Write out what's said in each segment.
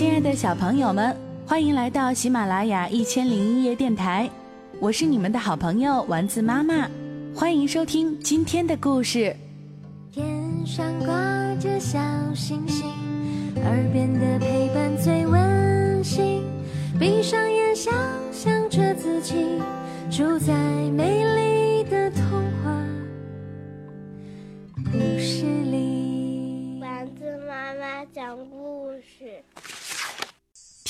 亲爱的小朋友们，欢迎来到喜马拉雅一千零一夜电台，我是你们的好朋友丸子妈妈，欢迎收听今天的故事。天上挂着小星星，耳边的陪伴最温馨。闭上眼，想象着自己住在美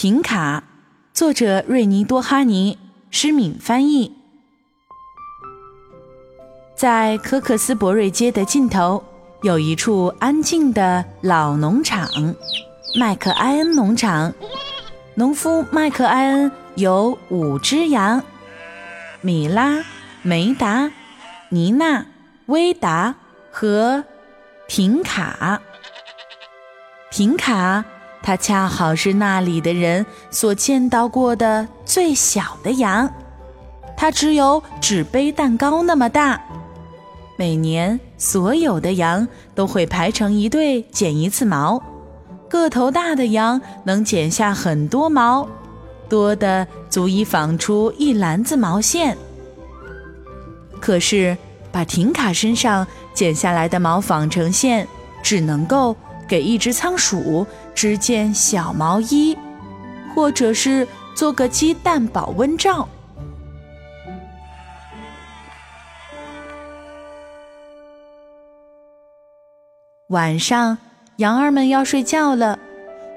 停卡，作者瑞尼多哈尼，施敏翻译。在科克斯伯瑞街的尽头，有一处安静的老农场——麦克埃恩农场。农夫麦克埃恩有五只羊：米拉、梅达、妮娜、威达和婷卡。婷卡，它恰好是那里的人所见到过的最小的羊，它只有纸杯蛋糕那么大。每年，所有的羊都会排成一队剪一次毛。个头大的羊能剪下很多毛，多的足以纺出一篮子毛线。可是，把停卡身上剪下来的毛纺成线，只能够给一只仓鼠织件小毛衣，或者是做个鸡蛋保温罩。晚上。羊儿们要睡觉了，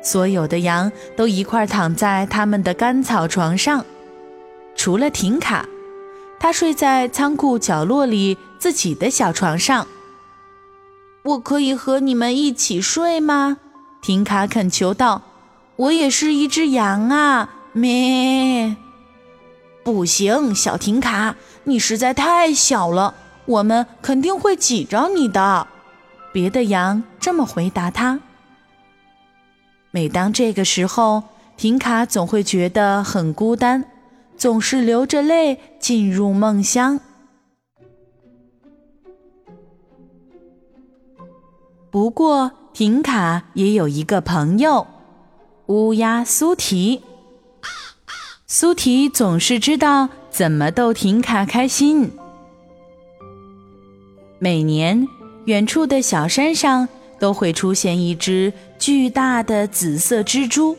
所有的羊都一块躺在他们的干草床上，除了婷卡，她睡在仓库角落里自己的小床上。我可以和你们一起睡吗？婷卡恳求道。我也是一只羊啊，咩！不行，小婷卡，你实在太小了，我们肯定会挤着你的。别的羊这么回答他。每当这个时候，婷卡总会觉得很孤单，总是流着泪进入梦乡。不过，婷卡也有一个朋友——乌鸦苏提。苏提总是知道怎么逗婷卡开心。每年。远处的小山上都会出现一只巨大的紫色蜘蛛。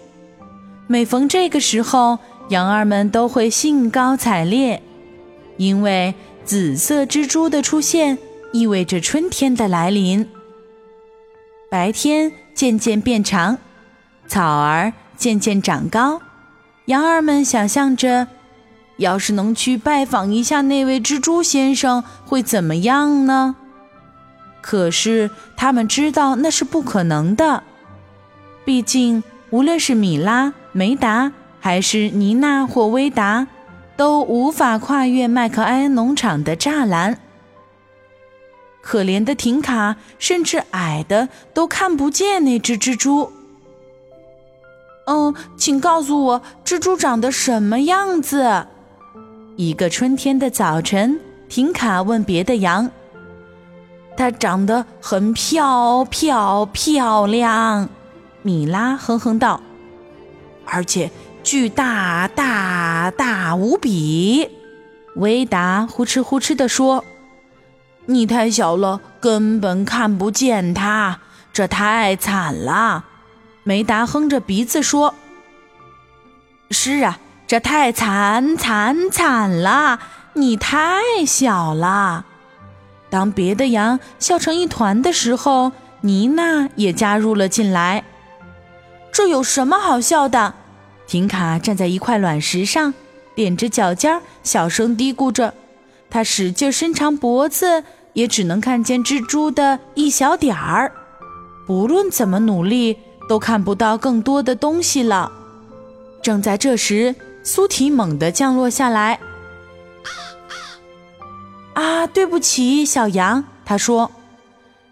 每逢这个时候，羊儿们都会兴高采烈，因为紫色蜘蛛的出现意味着春天的来临。白天渐渐变长，草儿渐渐长高，羊儿们想象着，要是能去拜访一下那位蜘蛛先生，会怎么样呢？可是他们知道那是不可能的，毕竟无论是米拉、梅达，还是妮娜或威达，都无法跨越麦克埃恩农场的栅栏。可怜的婷卡甚至矮的都看不见那只蜘蛛。嗯，请告诉我，蜘蛛长得什么样子？一个春天的早晨，婷卡问别的羊。它长得很漂漂漂亮，米拉哼哼道，而且巨大大大无比。维达呼哧呼哧地说：“你太小了，根本看不见它，这太惨了。”梅达哼着鼻子说：“是啊，这太惨惨惨了，你太小了。”当别的羊笑成一团的时候，妮娜也加入了进来。这有什么好笑的？婷卡站在一块卵石上，踮着脚尖，小声嘀咕着。他使劲伸长脖子，也只能看见蜘蛛的一小点儿。不论怎么努力，都看不到更多的东西了。正在这时，苏提猛地降落下来。啊，对不起，小羊。他说：“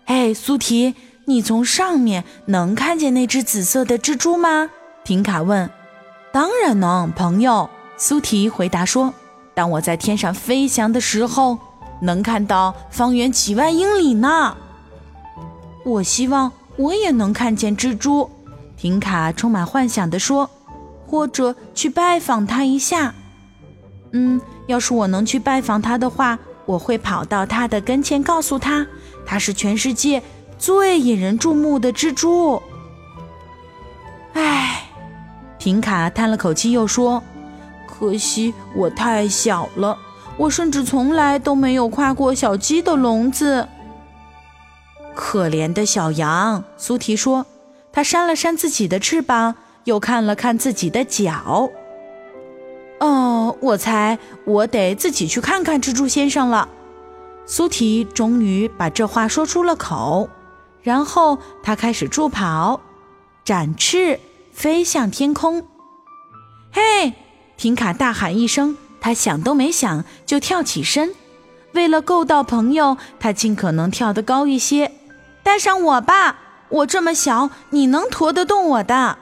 哎，苏提，你从上面能看见那只紫色的蜘蛛吗？”婷卡问。“当然能，朋友。”苏提回答说。“当我在天上飞翔的时候，能看到方圆几万英里呢。”我希望我也能看见蜘蛛。婷卡充满幻想地说：“或者去拜访他一下。嗯，要是我能去拜访他的话，我会跑到他的跟前，告诉他他是全世界最引人注目的蜘蛛。”唉，婷卡叹了口气，又说：“可惜我太小了，我甚至从来都没有跨过小鸡的笼子。”可怜的小羊，苏提说。他扇了扇自己的翅膀，又看了看自己的脚。哦，我猜我得自己去看看蜘蛛先生了。苏提终于把这话说出了口，然后他开始助跑，展翅飞向天空。嘿，婷卡大喊一声，他想都没想就跳起身，为了够到朋友，他尽可能跳得高一些。带上我吧，我这么小，你能驮得动我的。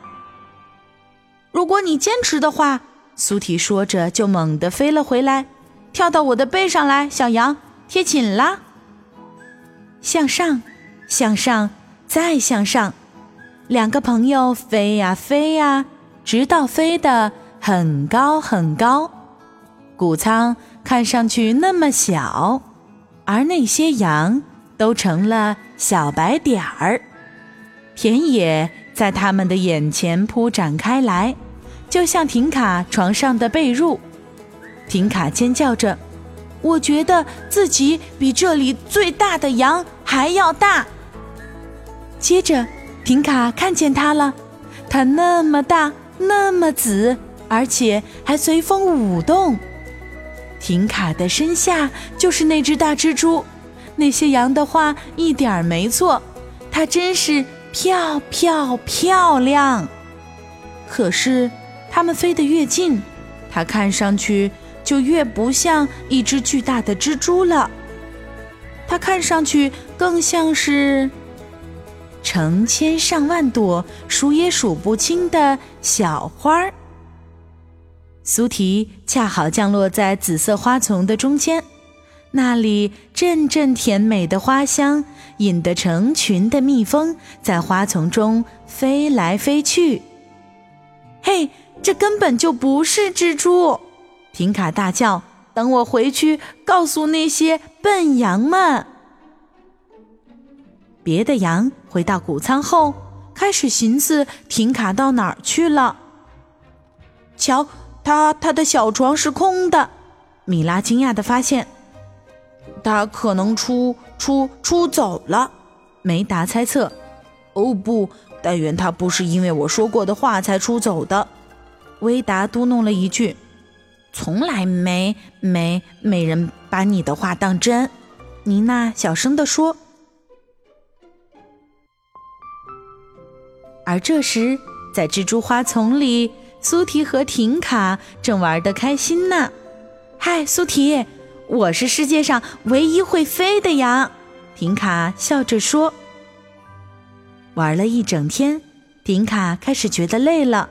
如果你坚持的话，苏提说着就猛地飞了回来，跳到我的背上来，小羊贴紧了。向上，向上，再向上，两个朋友飞呀飞呀，直到飞得很高很高。谷仓看上去那么小，而那些羊。都成了小白点儿，田野在他们的眼前铺展开来，就像停卡床上的被褥。停卡尖叫着：“我觉得自己比这里最大的羊还要大。”接着，停卡看见它了，它那么大，那么紫，而且还随风舞动。婷卡的身下就是那只大蜘蛛。那些羊的话一点儿没错，它真是漂漂漂亮。可是，它们飞得越近，它看上去就越不像一只巨大的蜘蛛了。它看上去更像是成千上万朵数也数不清的小花儿。苏提恰好降落在紫色花丛的中间。那里阵阵甜美的花香，引得成群的蜜蜂在花丛中飞来飞去。嘿，这根本就不是蜘蛛！婷卡大叫：“等我回去告诉那些笨羊们。”别的羊回到谷仓后，开始寻思婷卡到哪儿去了。瞧，他他的小床是空的。米拉惊讶地发现。他可能出出出走了，梅达猜测。哦不，但愿他不是因为我说过的话才出走的。威达嘟哝了一句：“从来没没没人把你的话当真。”妮娜小声地说。而这时，在蜘蛛花丛里，苏提和婷卡正玩得开心呢。嗨，苏提。我是世界上唯一会飞的羊，婷卡笑着说。玩了一整天，婷卡开始觉得累了。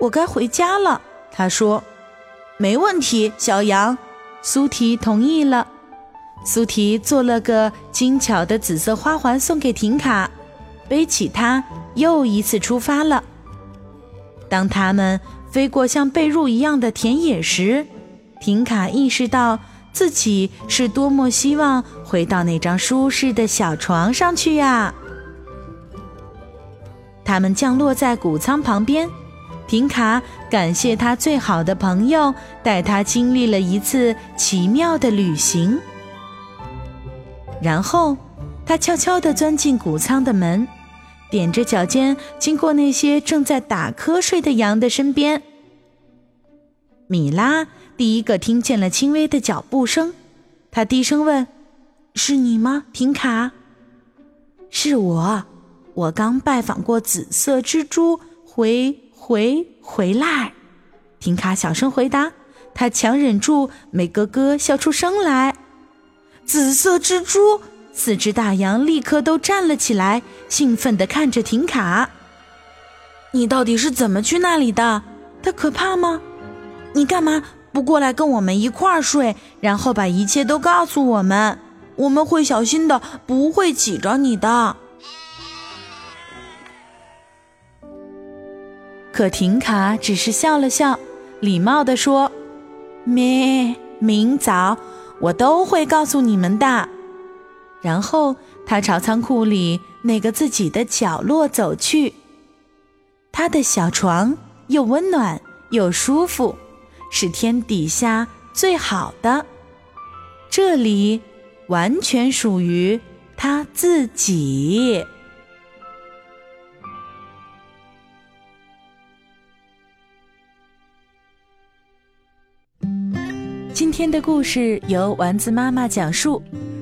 我该回家了，他说。没问题，小羊。苏提同意了。苏提做了个精巧的紫色花环送给婷卡，背起它，又一次出发了。当他们飞过像被褥一样的田野时，婷卡意识到自己是多么希望回到那张舒适的小床上去呀！他们降落在谷仓旁边，婷卡感谢他最好的朋友带他经历了一次奇妙的旅行。然后，他悄悄地钻进谷仓的门，踮着脚尖经过那些正在打瞌睡的羊的身边。米拉。第一个听见了轻微的脚步声，他低声问：“是你吗，婷卡？”“是我，我刚拜访过紫色蜘蛛，回回回来。”婷卡小声回答。他强忍住没咯咯笑出声来。紫色蜘蛛，四只大羊立刻都站了起来，兴奋地看着婷卡。“你到底是怎么去那里的？它可怕吗？你干嘛？”不过来跟我们一块儿睡，然后把一切都告诉我们，我们会小心的，不会挤着你的。可婷卡只是笑了笑，礼貌地说：“咩，明早我都会告诉你们的。”然后他朝仓库里那个自己的角落走去。他的小床又温暖又舒服，是天底下最好的。这里完全属于他自己。今天的故事由丸子妈妈讲述。